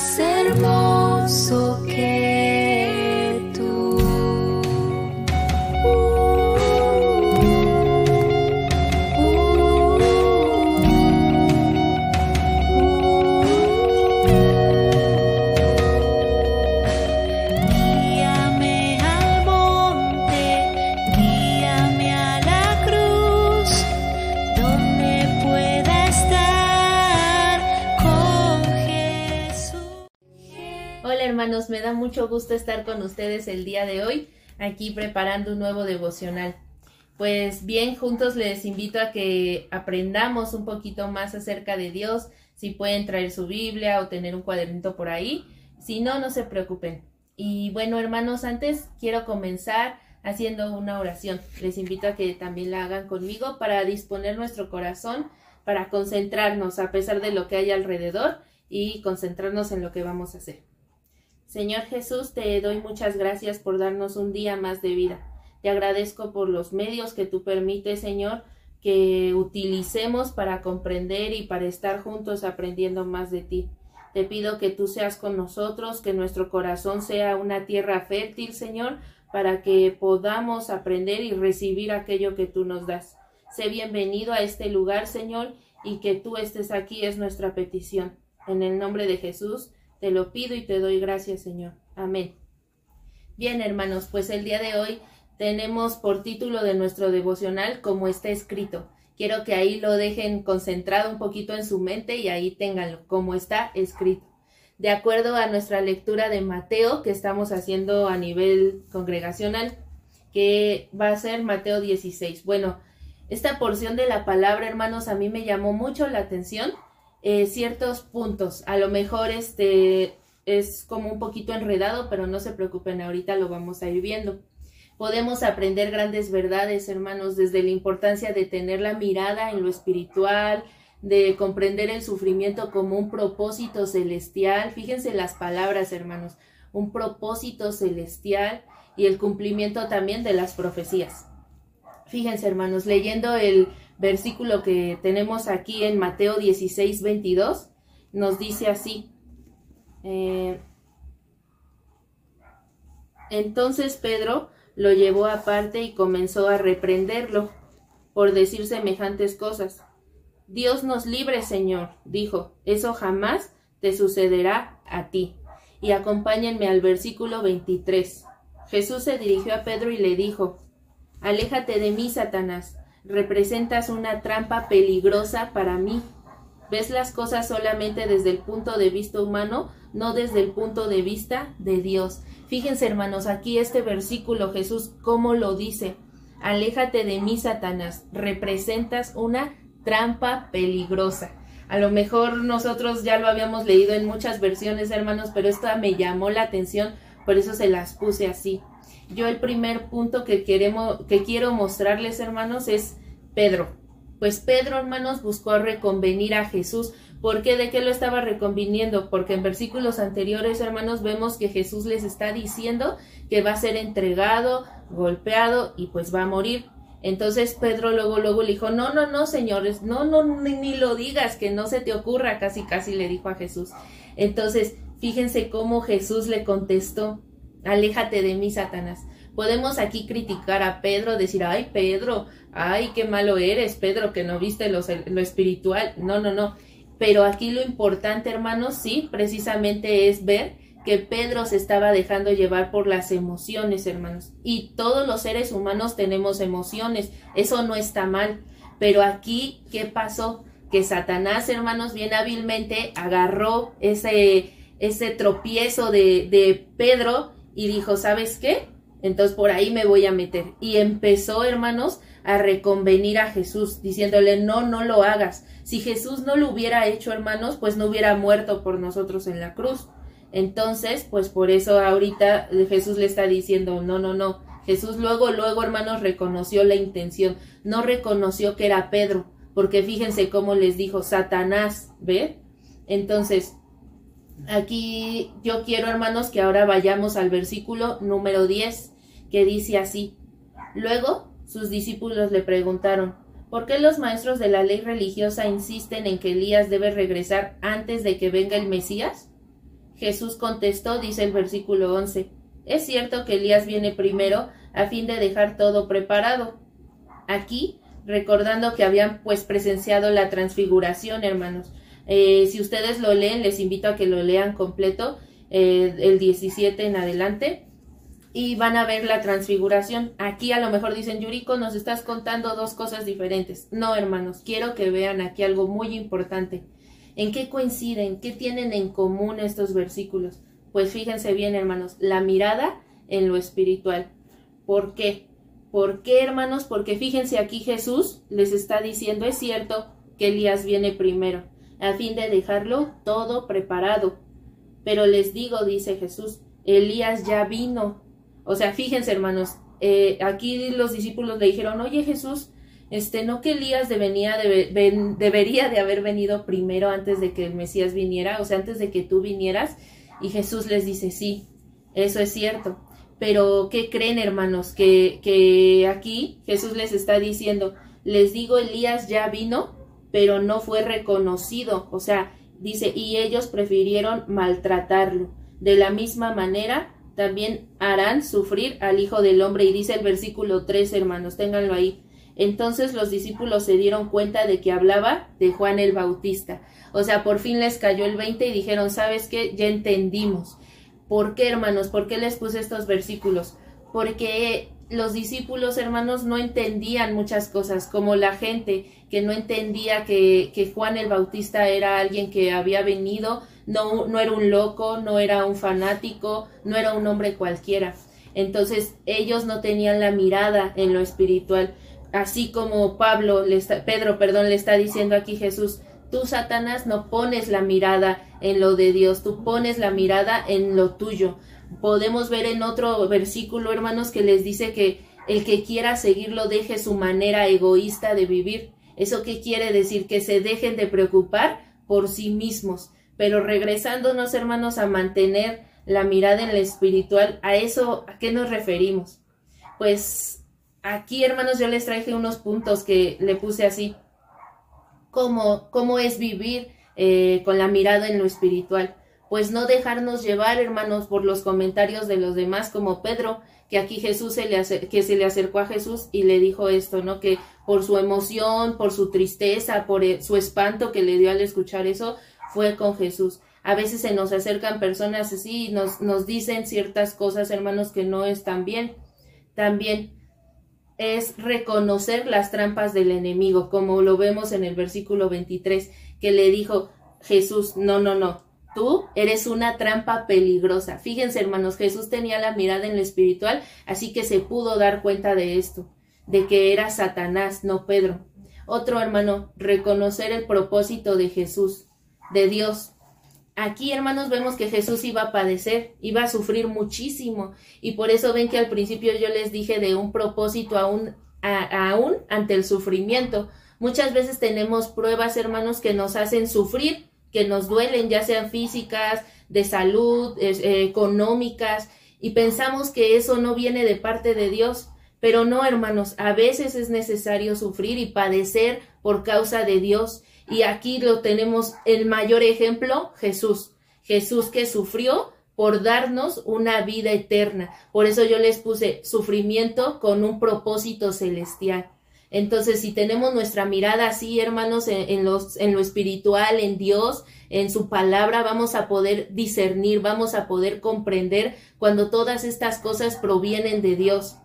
más hermanos, me da mucho gusto estar con ustedes el día de hoy, aquí preparando un nuevo devocional. Pues bien, juntos les invito a que aprendamos un poquito más acerca de Dios, si pueden traer su Biblia o tener un cuadernito por ahí, si no, no se preocupen. Y bueno, hermanos, antes quiero comenzar haciendo una oración. Les invito a que también la hagan conmigo para disponer nuestro corazón, para concentrarnos a pesar de lo que hay alrededor y concentrarnos en lo que vamos a hacer. Señor Jesús, te doy muchas gracias por darnos un día más de vida. Te agradezco por los medios que tú permites, Señor, que utilicemos para comprender y para estar juntos aprendiendo más de ti. Te pido que tú seas con nosotros, que nuestro corazón sea una tierra fértil, Señor, para que podamos aprender y recibir aquello que tú nos das. Sé bienvenido a este lugar, Señor, y que tú estés aquí es nuestra petición. En el nombre de Jesús te lo pido y te doy gracias, Señor. Amén. Bien, hermanos, pues el día de hoy tenemos por título de nuestro devocional como está escrito. Quiero que ahí lo dejen concentrado un poquito en su mente y ahí ténganlo, como está escrito. De acuerdo a nuestra lectura de Mateo que estamos haciendo a nivel congregacional, que va a ser Mateo 16. Bueno, esta porción de la palabra, hermanos, a mí me llamó mucho la atención eh, ciertos puntos. A lo mejor este es como un poquito enredado, pero no se preocupen, ahorita lo vamos a ir viendo. Podemos aprender grandes verdades, hermanos, desde la importancia de tener la mirada en lo espiritual, de comprender el sufrimiento como un propósito celestial. Fíjense las palabras, hermanos, un propósito celestial y el cumplimiento también de las profecías. Fíjense, hermanos, leyendo el versículo que tenemos aquí en Mateo 16, 22, nos dice así. eh, entonces Pedro lo llevó aparte y comenzó a reprenderlo por decir semejantes cosas. Dios nos libre, Señor, dijo, eso jamás te sucederá a ti. Y acompáñenme al versículo 23. Jesús se dirigió a Pedro y le dijo, Aléjate de mí, Satanás, representas una trampa peligrosa para mí. Ves las cosas solamente desde el punto de vista humano, no desde el punto de vista de Dios. Fíjense, hermanos, aquí este versículo Jesús, ¿cómo lo dice? Aléjate de mí, Satanás, representas una trampa peligrosa. A lo mejor nosotros ya lo habíamos leído en muchas versiones, hermanos, pero esta me llamó la atención, por eso se las puse así. Yo el primer punto que queremos, que quiero mostrarles, hermanos, es Pedro. Pues Pedro, hermanos, buscó reconvenir a Jesús. ¿Por qué? ¿De qué lo estaba reconviniendo? Porque en versículos anteriores, hermanos, vemos que Jesús les está diciendo que va a ser entregado, golpeado y pues va a morir. Entonces Pedro luego, luego le dijo, no, no, no, señores, no, no, ni, ni lo digas, que no se te ocurra, casi, casi le dijo a Jesús. Entonces, fíjense cómo Jesús le contestó, aléjate de mí, Satanás. Podemos aquí criticar a Pedro, decir, ay, Pedro, ay, qué malo eres, Pedro, que no viste lo, lo espiritual. No, no, no. Pero aquí lo importante, hermanos, sí, precisamente es ver que Pedro se estaba dejando llevar por las emociones, hermanos. Y todos los seres humanos tenemos emociones, eso no está mal. Pero aquí, ¿qué pasó? Que Satanás, hermanos, bien hábilmente agarró ese, ese tropiezo de, de Pedro y dijo, ¿sabes qué? Entonces por ahí me voy a meter. Y empezó, hermanos, a reconvenir a Jesús, diciéndole, no, no lo hagas. Si Jesús no lo hubiera hecho, hermanos, pues no hubiera muerto por nosotros en la cruz. Entonces, pues por eso ahorita Jesús le está diciendo, no, no, no. Jesús luego, luego, hermanos, reconoció la intención. No reconoció que era Pedro, porque fíjense cómo les dijo, Satanás, ¿ve? Entonces, aquí yo quiero, hermanos, que ahora vayamos al versículo número 10, que dice así. Luego, sus discípulos le preguntaron, ¿por qué los maestros de la ley religiosa insisten en que Elías debe regresar antes de que venga el Mesías? Jesús contestó, dice el versículo 11, es cierto que Elías viene primero a fin de dejar todo preparado. Aquí, recordando que habían pues presenciado la transfiguración, hermanos. Eh, si ustedes lo leen, les invito a que lo lean completo, eh, el 17 en adelante, y van a ver la transfiguración. Aquí a lo mejor dicen, Yuriko, nos estás contando dos cosas diferentes. No, hermanos, quiero que vean aquí algo muy importante. ¿En qué coinciden? ¿Qué tienen en común estos versículos? Pues fíjense bien, hermanos, la mirada en lo espiritual. ¿Por qué? ¿Por qué, hermanos? Porque fíjense aquí Jesús les está diciendo, es cierto que Elías viene primero, a fin de dejarlo todo preparado. Pero les digo, dice Jesús, Elías ya vino. O sea, fíjense, hermanos, eh, aquí los discípulos le dijeron, oye Jesús, este, no que Elías debería de haber venido primero antes de que el Mesías viniera, o sea, antes de que tú vinieras. Y Jesús les dice, sí, eso es cierto. Pero, ¿qué creen, hermanos? Que, que aquí Jesús les está diciendo, les digo, Elías ya vino, pero no fue reconocido. O sea, dice, y ellos prefirieron maltratarlo. De la misma manera, también harán sufrir al Hijo del Hombre. Y dice el versículo 3, hermanos, ténganlo ahí. Entonces los discípulos se dieron cuenta de que hablaba de Juan el Bautista. O sea, por fin les cayó el 20 y dijeron, ¿sabes qué? Ya entendimos. ¿Por qué, hermanos? ¿Por qué les puse estos versículos? Porque los discípulos, hermanos, no entendían muchas cosas, como la gente que no entendía que, Juan el Bautista era alguien que había venido, no, no era un loco, no era un fanático, no era un hombre cualquiera. Entonces ellos no tenían la mirada en lo espiritual, así como Pablo, le está, Pedro, perdón, le está diciendo aquí Jesús, Tú, Satanás, no pones la mirada en lo de Dios, tú pones la mirada en lo tuyo. Podemos ver en otro versículo, hermanos, que les dice que el que quiera seguirlo deje su manera egoísta de vivir. ¿Eso qué quiere decir? Que se dejen de preocupar por sí mismos. Pero regresándonos, hermanos, a mantener la mirada en lo espiritual, ¿a eso a qué nos referimos? Pues aquí, hermanos, yo les traje unos puntos que le puse así cómo, cómo es vivir eh, con la mirada en lo espiritual. Pues no dejarnos llevar, hermanos, por los comentarios de los demás, como Pedro, que aquí Jesús se le, que se le acercó a Jesús y le dijo esto, ¿no? Que por su emoción, por su tristeza, por e, su espanto que le dio al escuchar eso, fue con Jesús. A veces se nos acercan personas así y nos, nos dicen ciertas cosas, hermanos, que no están bien. También es reconocer las trampas del enemigo, como lo vemos en el versículo 23, que le dijo Jesús, no, no, no, tú eres una trampa peligrosa. Fíjense, hermanos, Jesús tenía la mirada en lo espiritual, así que se pudo dar cuenta de esto, de que era Satanás, no Pedro. Otro hermano, reconocer el propósito de Jesús, de Dios, Aquí, hermanos, vemos que Jesús iba a padecer, iba a sufrir muchísimo. Y por eso ven que al principio yo les dije de un propósito aún, aún ante el sufrimiento. Muchas veces tenemos pruebas, hermanos, que nos hacen sufrir, que nos duelen, ya sean físicas, de salud, eh, económicas, y pensamos que eso no viene de parte de Dios. Pero no, hermanos, a veces es necesario sufrir y padecer por causa de Dios. Y aquí lo tenemos el mayor ejemplo, Jesús. Jesús que sufrió por darnos una vida eterna. Por eso yo les puse sufrimiento con un propósito celestial. Entonces, si tenemos nuestra mirada así, hermanos, en, los, en lo espiritual, en Dios, en su palabra, vamos a poder discernir, vamos a poder comprender cuando todas estas cosas provienen de Dios.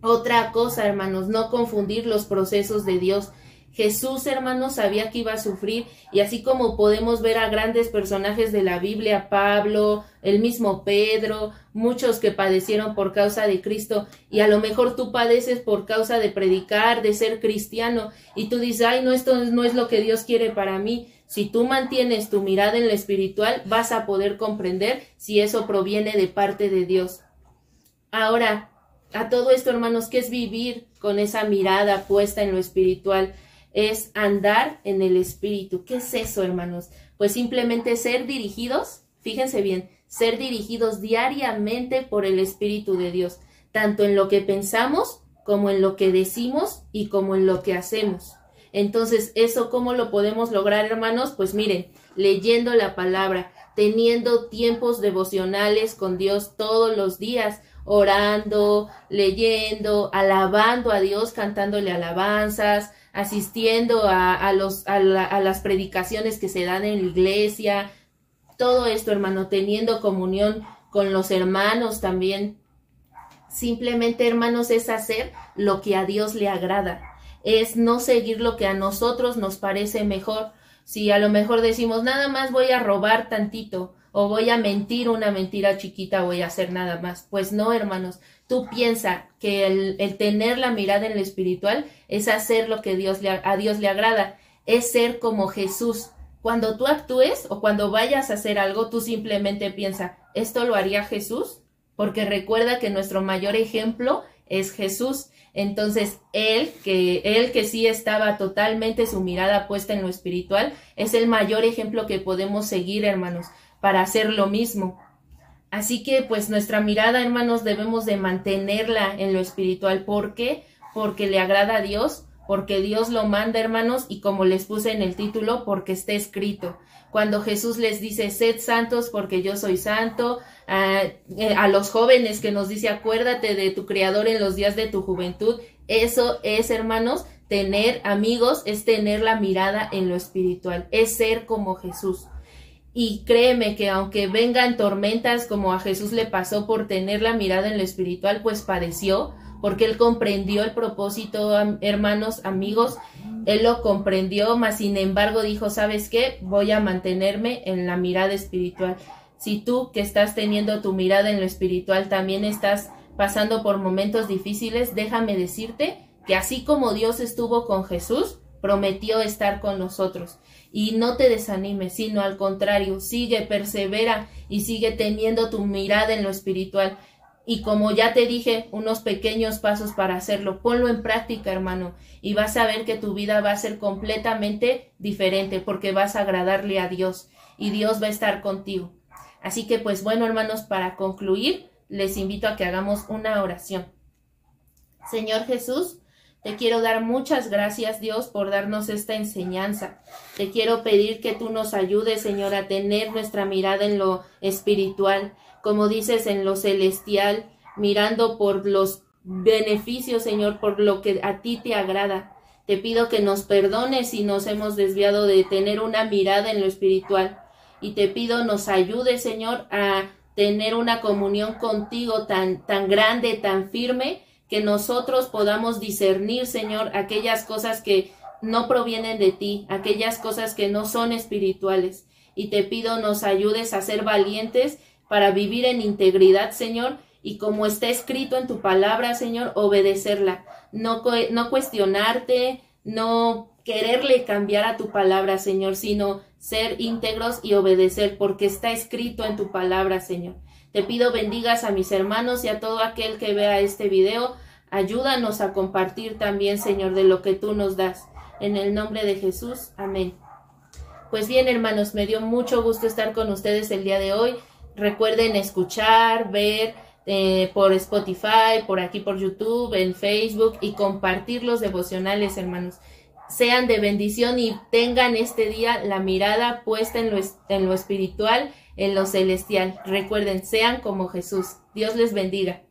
Otra cosa, hermanos, no confundir los procesos de Dios. Jesús, hermanos, sabía que iba a sufrir y así como podemos ver a grandes personajes de la Biblia, Pablo, el mismo Pedro, muchos que padecieron por causa de Cristo y a lo mejor tú padeces por causa de predicar, de ser cristiano y tú dices, ay, no, esto no es lo que Dios quiere para mí. Si tú mantienes tu mirada en lo espiritual, vas a poder comprender si eso proviene de parte de Dios. Ahora, a todo esto, hermanos, ¿qué es vivir con esa mirada puesta en lo espiritual? Es andar en el Espíritu. ¿Qué es eso, hermanos? Pues simplemente ser dirigidos, fíjense bien, ser dirigidos diariamente por el Espíritu de Dios, tanto en lo que pensamos como en lo que decimos y como en lo que hacemos. Entonces, ¿eso cómo lo podemos lograr, hermanos? Pues miren, leyendo la palabra, teniendo tiempos devocionales con Dios todos los días, orando, leyendo, alabando a Dios, cantándole alabanzas, asistiendo a, los, a, a las predicaciones que se dan en la iglesia, todo esto, hermano, teniendo comunión con los hermanos también. Simplemente, hermanos, es hacer lo que a Dios le agrada. Es no seguir lo que a nosotros nos parece mejor. Si a lo mejor decimos, nada más voy a robar tantito, o voy a mentir una mentira chiquita, voy a hacer nada más. Pues no, hermanos, tú piensa que el, tener la mirada en lo espiritual es hacer lo que Dios le, a Dios le agrada, es ser como Jesús. Cuando tú actúes o cuando vayas a hacer algo, tú simplemente piensa, ¿esto lo haría Jesús? Porque recuerda que nuestro mayor ejemplo es Jesús. Entonces, él que él que sí estaba totalmente su mirada puesta en lo espiritual, es el mayor ejemplo que podemos seguir, hermanos, para hacer lo mismo. Así que pues nuestra mirada, hermanos, debemos de mantenerla en lo espiritual. ¿Por qué? Porque le agrada a Dios, porque Dios lo manda, hermanos, y como les puse en el título, porque está escrito. Cuando Jesús les dice, sed santos porque yo soy santo, a, eh, a los jóvenes que nos dice, acuérdate de tu Creador en los días de tu juventud, eso es, hermanos, tener amigos, es tener la mirada en lo espiritual, es ser como Jesús. Y créeme que aunque vengan tormentas como a Jesús le pasó por tener la mirada en lo espiritual, pues padeció, porque él comprendió el propósito, hermanos, amigos, él lo comprendió, mas sin embargo dijo, ¿sabes qué? Voy a mantenerme en la mirada espiritual. Si tú que estás teniendo tu mirada en lo espiritual también estás pasando por momentos difíciles, déjame decirte que así como Dios estuvo con Jesús, prometió estar con nosotros. Y no te desanimes, sino al contrario, sigue, persevera y sigue teniendo tu mirada en lo espiritual. Y como ya te dije, unos pequeños pasos para hacerlo, ponlo en práctica, hermano, y vas a ver que tu vida va a ser completamente diferente porque vas a agradarle a Dios y Dios va a estar contigo. Así que pues bueno, hermanos, para concluir, les invito a que hagamos una oración. Señor Jesús, te quiero dar muchas gracias, Dios, por darnos esta enseñanza. Te quiero pedir que tú nos ayudes, Señor, a tener nuestra mirada en lo espiritual, como dices, en lo celestial, mirando por los beneficios, Señor, por lo que a ti te agrada. Te pido que nos perdones si nos hemos desviado de tener una mirada en lo espiritual. Y te pido nos ayude, Señor, a tener una comunión contigo tan, tan grande, tan firme, que nosotros podamos discernir, Señor, aquellas cosas que no provienen de ti, aquellas cosas que no son espirituales. Y te pido nos ayudes a ser valientes para vivir en integridad, Señor, y como está escrito en tu palabra, Señor, obedecerla, no, no cuestionarte, no quererle cambiar a tu palabra, Señor, sino ser íntegros y obedecer, porque está escrito en tu palabra, Señor. Te pido bendigas a mis hermanos y a todo aquel que vea este video. Ayúdanos a compartir también, Señor, de lo que tú nos das. En el nombre de Jesús. Amén. Pues bien, hermanos, me dio mucho gusto estar con ustedes el día de hoy. Recuerden escuchar, ver eh, por Spotify, por aquí por YouTube, en Facebook y compartir los devocionales, hermanos. Sean de bendición y tengan este día la mirada puesta en lo, en lo espiritual en lo celestial. Recuerden, sean como Jesús. Dios les bendiga.